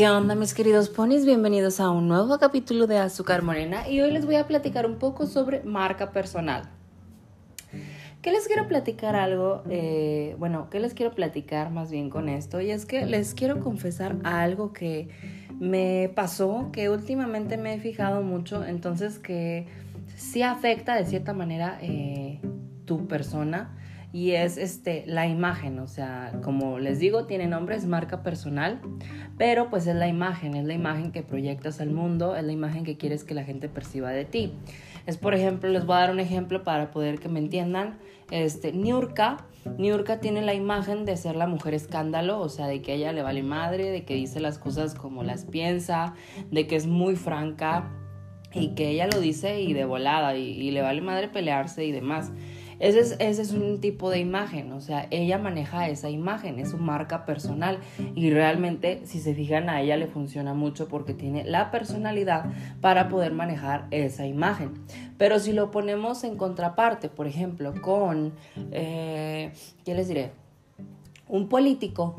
¿Qué onda mis queridos ponis? Bienvenidos a un nuevo capítulo de Azúcar Morena y hoy les voy a platicar un poco sobre marca personal. ¿Qué les quiero platicar algo? Eh, bueno, ¿qué les quiero platicar más bien con esto? Y es que les quiero confesar algo que me pasó, que últimamente me he fijado mucho, entonces que sí afecta de cierta manera eh, tu persona y es este la imagen, o sea, como les digo, tiene nombre, es marca personal, pero pues es la imagen, es la imagen que proyectas al mundo, es la imagen que quieres que la gente perciba de ti. Es por ejemplo, les voy a dar un ejemplo para poder que me entiendan, este Niurka Niurka tiene la imagen de ser la mujer escándalo, o sea, de que ella le vale madre, de que dice las cosas como las piensa, de que es muy franca y que ella lo dice y de volada y le vale madre pelearse y demás. Ese es, ese es un tipo de imagen, o sea, ella maneja esa imagen, es su marca personal y realmente, si se fijan, a ella le funciona mucho porque tiene la personalidad para poder manejar esa imagen. Pero si lo ponemos en contraparte, por ejemplo, con, eh, ¿qué les diré? Un político,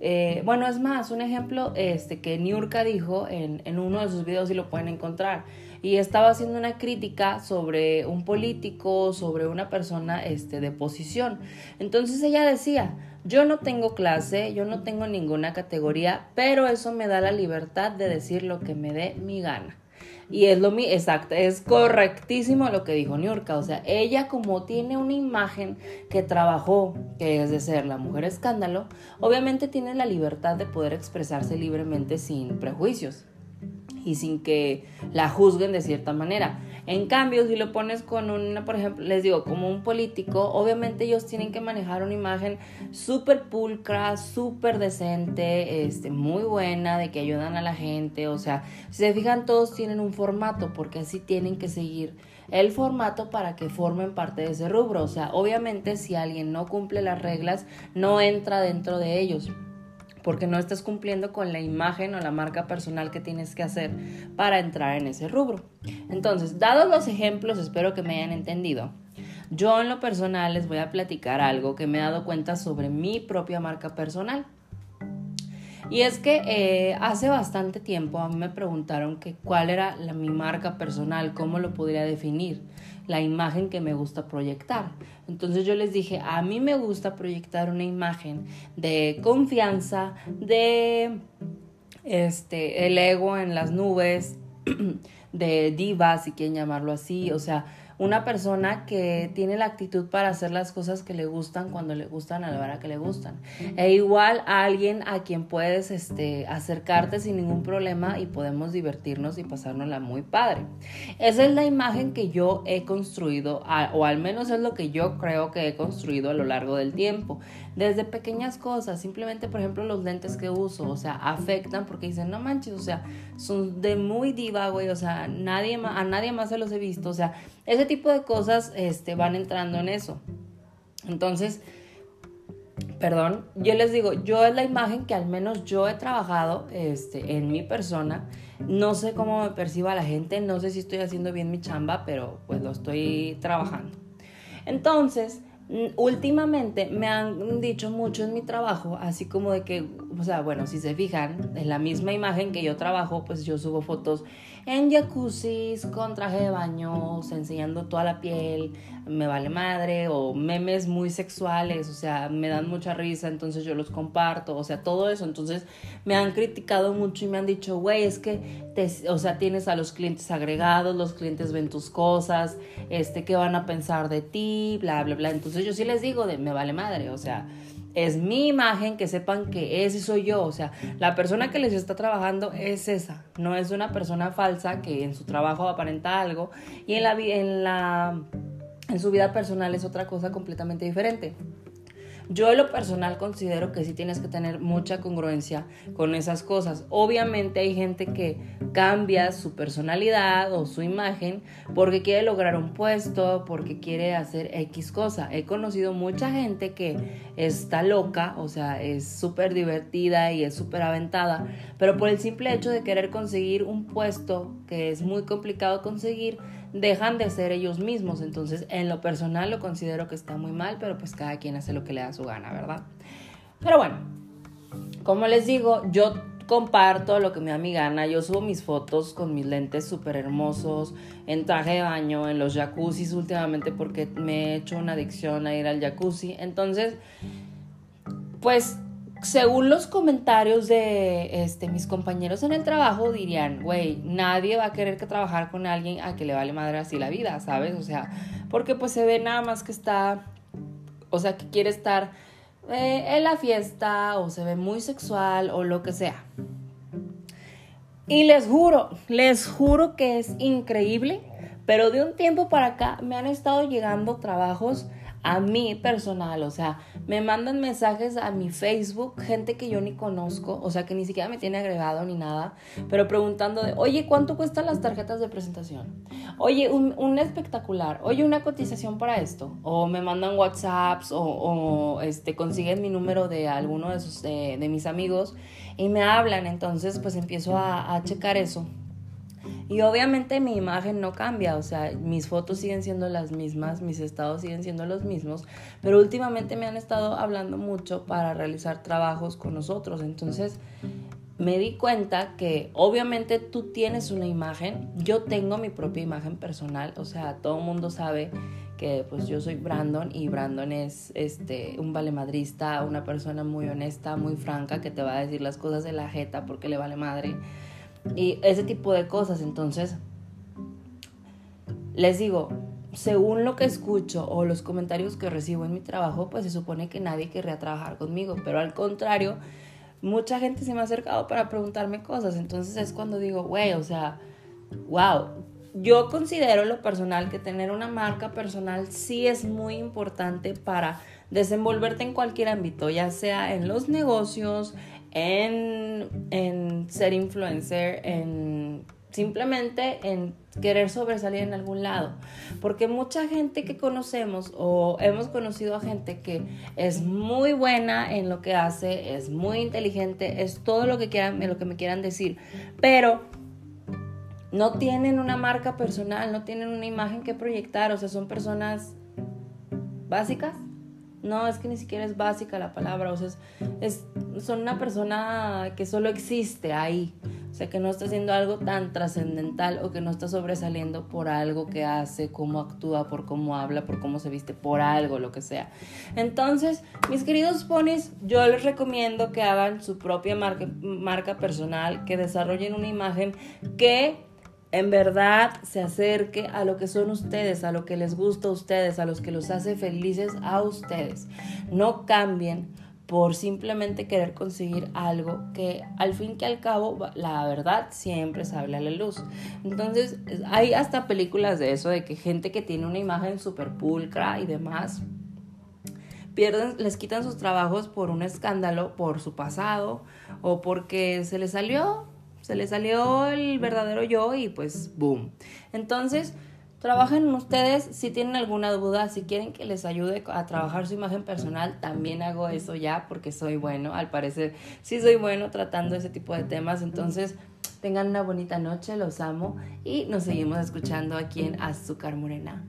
eh, bueno, es más, un ejemplo este, que Niurka dijo en, uno de sus videos y lo pueden encontrar y estaba haciendo una crítica sobre un político, sobre una persona este, de posición. Entonces ella decía, yo no tengo clase, yo no tengo ninguna categoría, pero eso me da la libertad de decir lo que me dé mi gana. Y es lo mi exacto, es correctísimo lo que dijo Niurka. O sea, ella como tiene una imagen que trabajó, que es de ser la mujer escándalo, obviamente tiene la libertad de poder expresarse libremente sin prejuicios y sin que la juzguen de cierta manera. En cambio, si lo pones con una, por ejemplo, les digo, como un político, obviamente ellos tienen que manejar una imagen súper pulcra, súper decente, este, muy buena, de que ayudan a la gente. O sea, si se fijan, todos tienen un formato, porque así tienen que seguir el formato para que formen parte de ese rubro. O sea, obviamente si alguien no cumple las reglas, no entra dentro de ellos porque no estás cumpliendo con la imagen o la marca personal que tienes que hacer para entrar en ese rubro. Entonces, dados los ejemplos, espero que me hayan entendido. Yo en lo personal les voy a platicar algo que me he dado cuenta sobre mi propia marca personal. Y es que eh, hace bastante tiempo a mí me preguntaron que cuál era la, mi marca personal, cómo lo podría definir, la imagen que me gusta proyectar. Entonces yo les dije, a mí me gusta proyectar una imagen de confianza, de este, el ego en las nubes, de diva, si quieren llamarlo así, o sea, una persona que tiene la actitud para hacer las cosas que le gustan cuando le gustan a la hora que le gustan. E igual a alguien a quien puedes este, acercarte sin ningún problema y podemos divertirnos y pasárnosla muy padre. Esa es la imagen que yo he construido, o al menos es lo que yo creo que he construido a lo largo del tiempo. Desde pequeñas cosas, simplemente por ejemplo los lentes que uso, o sea, afectan porque dicen, no manches, o sea, son de muy diva, güey, o sea, nadie, a nadie más se los he visto, o sea, ese tipo de cosas este, van entrando en eso. Entonces, perdón, yo les digo, yo es la imagen que al menos yo he trabajado este, en mi persona. No sé cómo me perciba la gente, no sé si estoy haciendo bien mi chamba, pero pues lo estoy trabajando. Entonces, últimamente me han dicho mucho en mi trabajo, así como de que, o sea, bueno, si se fijan, en la misma imagen que yo trabajo, pues yo subo fotos en jacuzzis, con traje de baño, enseñando toda la piel, me vale madre, o memes muy sexuales, o sea, me dan mucha risa, entonces yo los comparto, o sea, todo eso. Entonces me han criticado mucho y me han dicho, güey, es que, te, o sea, tienes a los clientes agregados, los clientes ven tus cosas, este, ¿qué van a pensar de ti? Bla, bla, bla. Entonces yo sí les digo de, me vale madre, o sea es mi imagen, que sepan que ese soy yo, o sea, la persona que les está trabajando es esa, no es una persona falsa que en su trabajo aparenta algo y en la en la en su vida personal es otra cosa completamente diferente. Yo en lo personal considero que sí tienes que tener mucha congruencia con esas cosas. Obviamente hay gente que cambia su personalidad o su imagen porque quiere lograr un puesto, porque quiere hacer X cosa. He conocido mucha gente que está loca, o sea, es súper divertida y es súper aventada, pero por el simple hecho de querer conseguir un puesto que es muy complicado conseguir, dejan de ser ellos mismos. Entonces, en lo personal lo considero que está muy mal, pero pues cada quien hace lo que le da su gana, ¿verdad? Pero bueno, como les digo, yo comparto lo que me da mi gana. Yo subo mis fotos con mis lentes súper hermosos, en traje de baño, en los jacuzzis últimamente porque me he hecho una adicción a ir al jacuzzi. Entonces, pues según los comentarios de este, mis compañeros en el trabajo, dirían, güey, nadie va a querer que trabajar con alguien a que le vale madre así la vida, ¿sabes? O sea, porque pues se ve nada más que está, o sea, que quiere estar eh, en la fiesta o se ve muy sexual o lo que sea. Y les juro, les juro que es increíble, pero de un tiempo para acá me han estado llegando trabajos a mí personal, o sea, me mandan mensajes a mi Facebook, gente que yo ni conozco, o sea, que ni siquiera me tiene agregado ni nada, pero preguntando de, oye, ¿cuánto cuestan las tarjetas de presentación? Oye, un, espectacular, oye, una cotización para esto, o me mandan WhatsApps, o, este, consiguen mi número de alguno de, sus, mis amigos y me hablan, entonces pues empiezo a, a checar eso y obviamente mi imagen no cambia, o sea, mis fotos siguen siendo las mismas, mis estados siguen siendo los mismos, pero últimamente me han estado hablando mucho para realizar trabajos con nosotros. Entonces me di cuenta que obviamente tú tienes una imagen, yo tengo mi propia imagen personal, o sea, todo el mundo sabe que pues yo soy Brandon y Brandon es este un valemadrista, una persona muy honesta, muy franca que te va a decir las cosas de la jeta porque le vale madre y ese tipo de cosas. Entonces, les digo, según lo que escucho o los comentarios que recibo en mi trabajo, pues se supone que nadie querría trabajar conmigo, pero al contrario, mucha gente se me ha acercado para preguntarme cosas, entonces es cuando digo, güey, o sea, wow, yo considero lo personal que tener una marca personal sí es muy importante para desenvolverte en cualquier ámbito, ya sea en los negocios, en, ser influencer, en simplemente en querer sobresalir en algún lado. Porque mucha gente que conocemos o hemos conocido a gente que es muy buena en lo que hace, es muy inteligente, es todo lo que quieran, lo que me quieran decir, pero no tienen una marca personal, no tienen una imagen que proyectar, o sea, son personas básicas no, es que ni siquiera es básica la palabra, o sea, es, son una persona que solo existe ahí, o sea, que no está haciendo algo tan trascendental o que no está sobresaliendo por algo que hace, cómo actúa, por cómo habla, por cómo se viste, por algo, lo que sea. Entonces, mis queridos ponis, yo les recomiendo que hagan su propia marca personal, que desarrollen una imagen que en verdad se acerque a lo que son ustedes, a lo que les gusta a ustedes, a los que los hace felices a ustedes. No cambien por simplemente querer conseguir algo que al fin que al cabo la verdad siempre sale a la luz. Entonces hay hasta películas de eso, de que gente que tiene una imagen súper pulcra y demás, pierden, les quitan sus trabajos por un escándalo, por su pasado o porque se les salió se le salió el verdadero yo y pues boom. Entonces, trabajen ustedes si tienen alguna duda, si quieren que les ayude a trabajar su imagen personal, también hago eso ya porque soy bueno, al parecer sí soy bueno tratando ese tipo de temas, entonces tengan una bonita noche, los amo y nos seguimos escuchando aquí en Azúcar Morena.